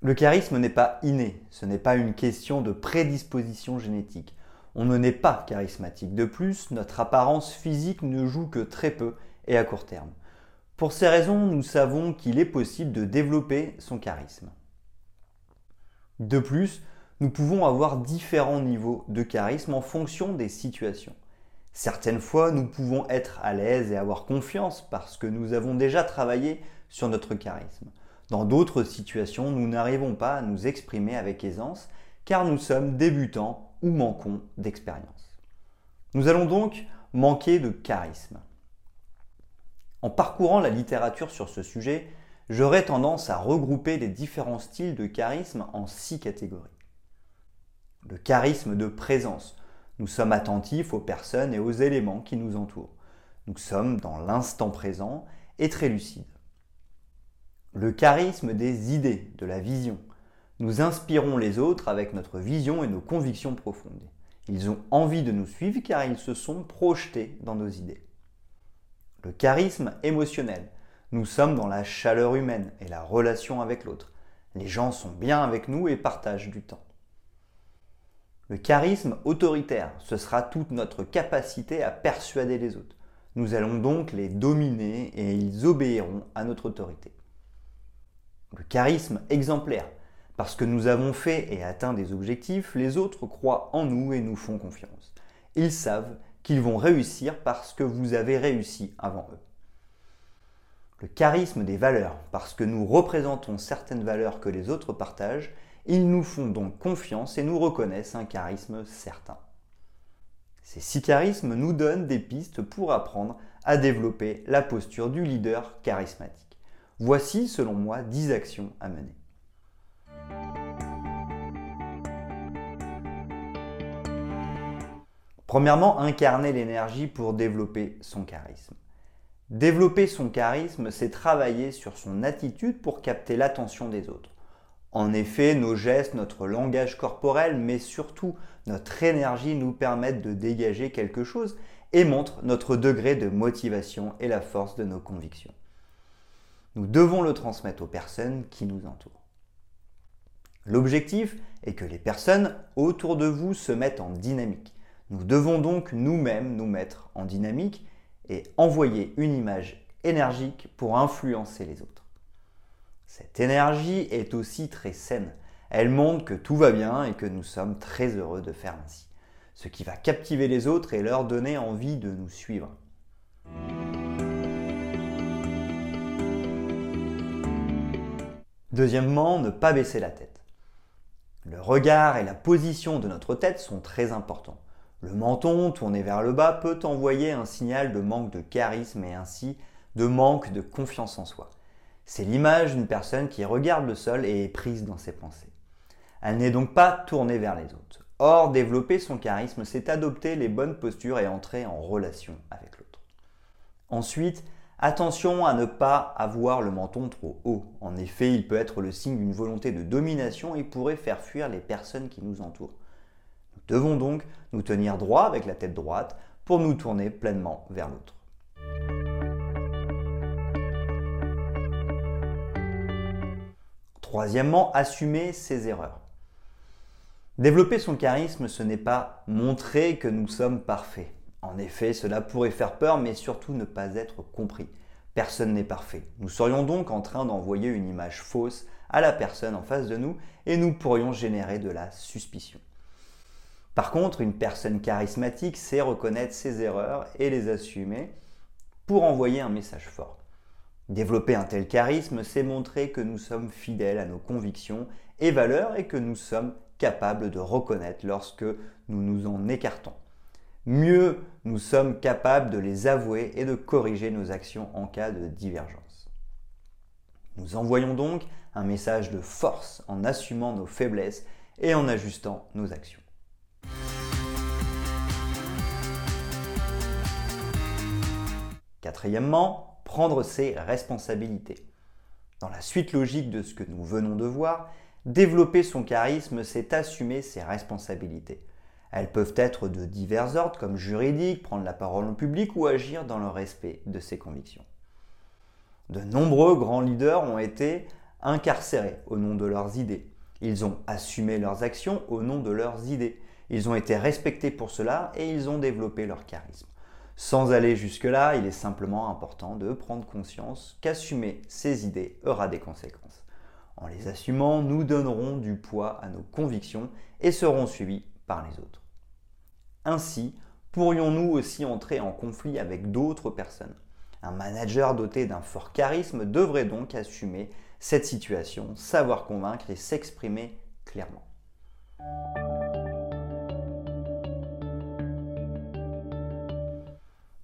Le charisme n'est pas inné, ce n'est pas une question de prédisposition génétique. On ne naît pas charismatique. De plus, notre apparence physique ne joue que très peu et à court terme. Pour ces raisons, nous savons qu'il est possible de développer son charisme. De plus, nous pouvons avoir différents niveaux de charisme en fonction des situations. Certaines fois, nous pouvons être à l'aise et avoir confiance parce que nous avons déjà travaillé sur notre charisme. Dans d'autres situations, nous n'arrivons pas à nous exprimer avec aisance car nous sommes débutants ou manquons d'expérience. Nous allons donc manquer de charisme. En parcourant la littérature sur ce sujet, j'aurais tendance à regrouper les différents styles de charisme en six catégories. Le charisme de présence. Nous sommes attentifs aux personnes et aux éléments qui nous entourent. Nous sommes dans l'instant présent et très lucides le charisme des idées, de la vision. Nous inspirons les autres avec notre vision et nos convictions profondes. Ils ont envie de nous suivre car ils se sont projetés dans nos idées. Le charisme émotionnel. Nous sommes dans la chaleur humaine et la relation avec l'autre. Les gens sont bien avec nous et partagent du temps. Le charisme autoritaire, ce sera toute notre capacité à persuader les autres. Nous allons donc les dominer et ils obéiront à notre autorité le charisme exemplaire. Parce que nous avons fait et atteint des objectifs, les autres croient en nous et nous font confiance. Ils savent qu'ils vont réussir parce que vous avez réussi avant eux. Le charisme des valeurs, parce que nous représentons certaines valeurs que les autres partagent, ils nous font donc confiance et nous reconnaissent un charisme certain. Ces six charismes nous donnent des pistes pour apprendre à développer la posture du leader charismatique. Voici, selon moi, 10 actions à mener. Premièrement, incarner l'énergie pour développer son charisme. Développer son charisme, c'est travailler sur son attitude pour capter l'attention des autres. En effet, nos gestes, notre langage corporel, mais surtout notre énergie nous permettent de dégager quelque chose et montrent notre degré de motivation et la force de nos convictions. Nous devons le transmettre aux personnes qui nous entourent. L'objectif est que les personnes autour de vous se mettent en dynamique. Nous devons donc nous-mêmes nous mettre en dynamique et envoyer une image énergique pour influencer les autres. Cette énergie est aussi très saine. Elle montre que tout va bien et que nous sommes très heureux de faire ainsi. Ce qui va captiver les autres et leur donner envie de nous suivre. Deuxièmement, ne pas baisser la tête. Le regard et la position de notre tête sont très importants. Le menton tourné vers le bas peut envoyer un signal de manque de charisme et ainsi de manque de confiance en soi. C'est l'image d'une personne qui regarde le sol et est prise dans ses pensées. Elle n'est donc pas tournée vers les autres. Or, développer son charisme, c'est adopter les bonnes postures et entrer en relation avec l'autre. Ensuite, Attention à ne pas avoir le menton trop haut. En effet, il peut être le signe d'une volonté de domination et pourrait faire fuir les personnes qui nous entourent. Nous devons donc nous tenir droit avec la tête droite pour nous tourner pleinement vers l'autre. Troisièmement, assumer ses erreurs. Développer son charisme, ce n'est pas montrer que nous sommes parfaits. En effet, cela pourrait faire peur, mais surtout ne pas être compris. Personne n'est parfait. Nous serions donc en train d'envoyer une image fausse à la personne en face de nous et nous pourrions générer de la suspicion. Par contre, une personne charismatique sait reconnaître ses erreurs et les assumer pour envoyer un message fort. Développer un tel charisme, c'est montrer que nous sommes fidèles à nos convictions et valeurs et que nous sommes capables de reconnaître lorsque nous nous en écartons mieux nous sommes capables de les avouer et de corriger nos actions en cas de divergence. Nous envoyons donc un message de force en assumant nos faiblesses et en ajustant nos actions. Quatrièmement, prendre ses responsabilités. Dans la suite logique de ce que nous venons de voir, développer son charisme, c'est assumer ses responsabilités. Elles peuvent être de divers ordres comme juridique, prendre la parole en public ou agir dans le respect de ses convictions. De nombreux grands leaders ont été incarcérés au nom de leurs idées. Ils ont assumé leurs actions au nom de leurs idées. Ils ont été respectés pour cela et ils ont développé leur charisme. Sans aller jusque-là, il est simplement important de prendre conscience qu'assumer ses idées aura des conséquences. En les assumant, nous donnerons du poids à nos convictions et serons suivis les autres. Ainsi, pourrions-nous aussi entrer en conflit avec d'autres personnes? Un manager doté d'un fort charisme devrait donc assumer cette situation, savoir convaincre et s'exprimer clairement.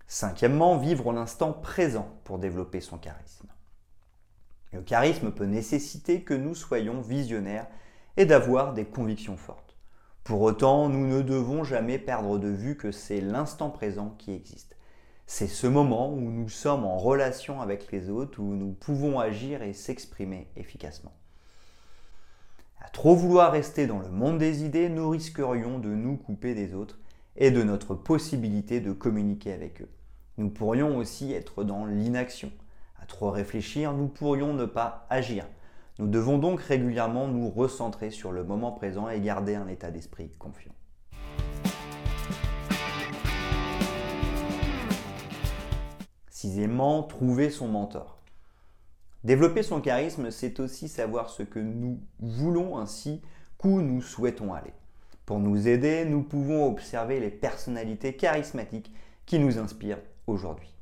Cinquièmement, vivre l'instant présent pour développer son charisme. Le charisme peut nécessiter que nous soyons visionnaires et d'avoir des convictions fortes. Pour autant, nous ne devons jamais perdre de vue que c'est l'instant présent qui existe. C'est ce moment où nous sommes en relation avec les autres, où nous pouvons agir et s'exprimer efficacement. À trop vouloir rester dans le monde des idées, nous risquerions de nous couper des autres et de notre possibilité de communiquer avec eux. Nous pourrions aussi être dans l'inaction. À trop réfléchir, nous pourrions ne pas agir. Nous devons donc régulièrement nous recentrer sur le moment présent et garder un état d'esprit confiant. Sixièmement, trouver son mentor. Développer son charisme, c'est aussi savoir ce que nous voulons ainsi qu'où nous souhaitons aller. Pour nous aider, nous pouvons observer les personnalités charismatiques qui nous inspirent aujourd'hui.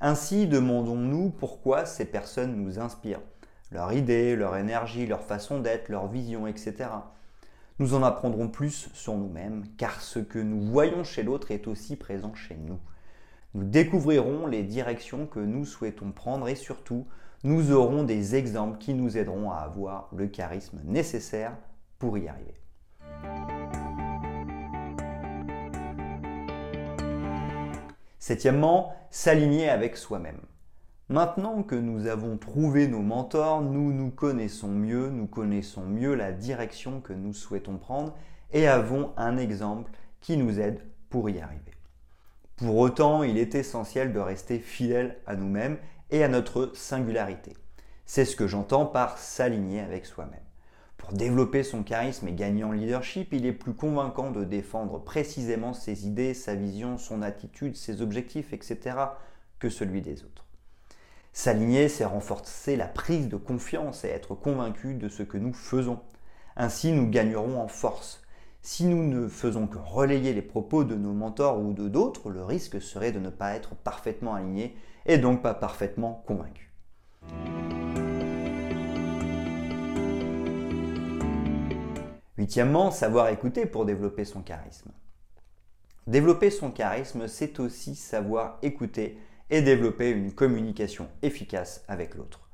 Ainsi, demandons-nous pourquoi ces personnes nous inspirent, leur idée, leur énergie, leur façon d'être, leur vision, etc. Nous en apprendrons plus sur nous-mêmes, car ce que nous voyons chez l'autre est aussi présent chez nous. Nous découvrirons les directions que nous souhaitons prendre et surtout, nous aurons des exemples qui nous aideront à avoir le charisme nécessaire pour y arriver. Septièmement, s'aligner avec soi-même. Maintenant que nous avons trouvé nos mentors, nous nous connaissons mieux, nous connaissons mieux la direction que nous souhaitons prendre et avons un exemple qui nous aide pour y arriver. Pour autant, il est essentiel de rester fidèle à nous-mêmes et à notre singularité. C'est ce que j'entends par s'aligner avec soi-même. Pour développer son charisme et gagner en leadership, il est plus convaincant de défendre précisément ses idées, sa vision, son attitude, ses objectifs, etc., que celui des autres. S'aligner, c'est renforcer la prise de confiance et être convaincu de ce que nous faisons. Ainsi, nous gagnerons en force, si nous ne faisons que relayer les propos de nos mentors ou de d'autres, le risque serait de ne pas être parfaitement aligné et donc pas parfaitement convaincu. Huitièmement, savoir écouter pour développer son charisme. Développer son charisme, c'est aussi savoir écouter et développer une communication efficace avec l'autre.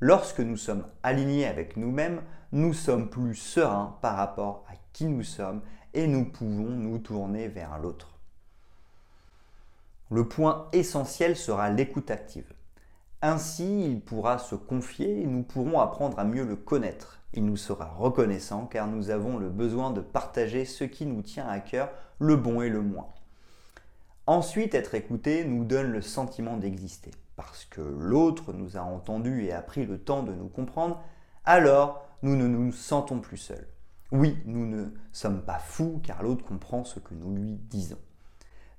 Lorsque nous sommes alignés avec nous-mêmes, nous sommes plus sereins par rapport à qui nous sommes et nous pouvons nous tourner vers l'autre. Le point essentiel sera l'écoute active. Ainsi, il pourra se confier et nous pourrons apprendre à mieux le connaître. Il nous sera reconnaissant car nous avons le besoin de partager ce qui nous tient à cœur, le bon et le moins. Ensuite, être écouté nous donne le sentiment d'exister. Parce que l'autre nous a entendus et a pris le temps de nous comprendre, alors nous ne nous sentons plus seuls. Oui, nous ne sommes pas fous car l'autre comprend ce que nous lui disons.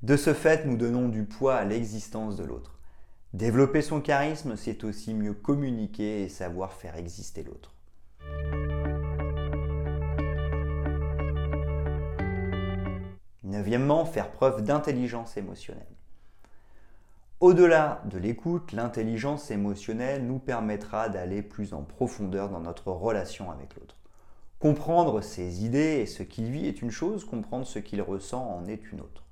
De ce fait, nous donnons du poids à l'existence de l'autre. Développer son charisme, c'est aussi mieux communiquer et savoir faire exister l'autre. Neuvièmement, faire preuve d'intelligence émotionnelle. Au-delà de l'écoute, l'intelligence émotionnelle nous permettra d'aller plus en profondeur dans notre relation avec l'autre. Comprendre ses idées et ce qu'il vit est une chose, comprendre ce qu'il ressent en est une autre.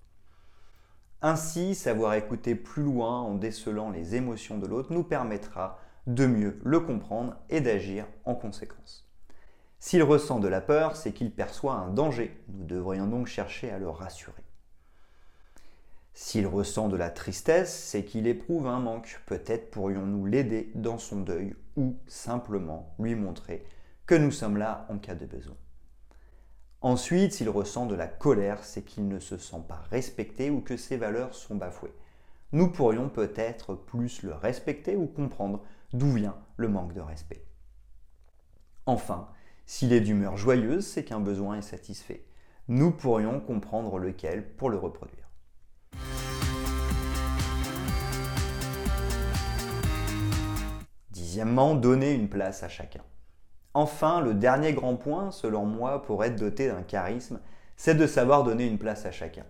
Ainsi, savoir écouter plus loin en décelant les émotions de l'autre nous permettra de mieux le comprendre et d'agir en conséquence. S'il ressent de la peur, c'est qu'il perçoit un danger. Nous devrions donc chercher à le rassurer. S'il ressent de la tristesse, c'est qu'il éprouve un manque. Peut-être pourrions-nous l'aider dans son deuil ou simplement lui montrer que nous sommes là en cas de besoin. Ensuite, s'il ressent de la colère, c'est qu'il ne se sent pas respecté ou que ses valeurs sont bafouées. Nous pourrions peut-être plus le respecter ou comprendre d'où vient le manque de respect. Enfin, s'il est d'humeur joyeuse, c'est qu'un besoin est satisfait. Nous pourrions comprendre lequel pour le reproduire. Dixièmement, donner une place à chacun. Enfin, le dernier grand point, selon moi, pour être doté d'un charisme, c'est de savoir donner une place à chacun.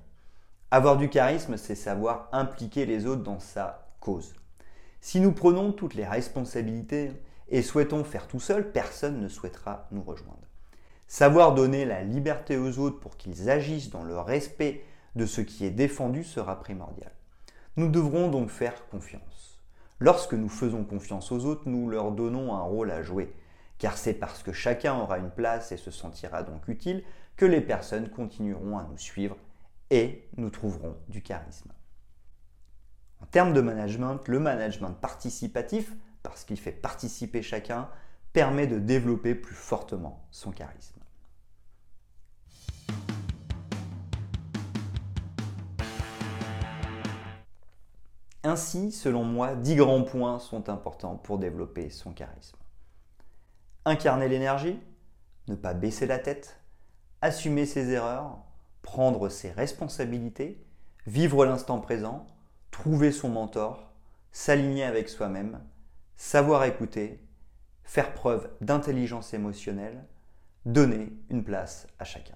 Avoir du charisme, c'est savoir impliquer les autres dans sa cause. Si nous prenons toutes les responsabilités et souhaitons faire tout seul, personne ne souhaitera nous rejoindre. Savoir donner la liberté aux autres pour qu'ils agissent dans le respect de ce qui est défendu sera primordial. Nous devrons donc faire confiance. Lorsque nous faisons confiance aux autres, nous leur donnons un rôle à jouer car c'est parce que chacun aura une place et se sentira donc utile que les personnes continueront à nous suivre et nous trouverons du charisme. En termes de management, le management participatif, parce qu'il fait participer chacun, permet de développer plus fortement son charisme. Ainsi, selon moi, dix grands points sont importants pour développer son charisme. Incarner l'énergie, ne pas baisser la tête, assumer ses erreurs, prendre ses responsabilités, vivre l'instant présent, trouver son mentor, s'aligner avec soi-même, savoir écouter, faire preuve d'intelligence émotionnelle, donner une place à chacun.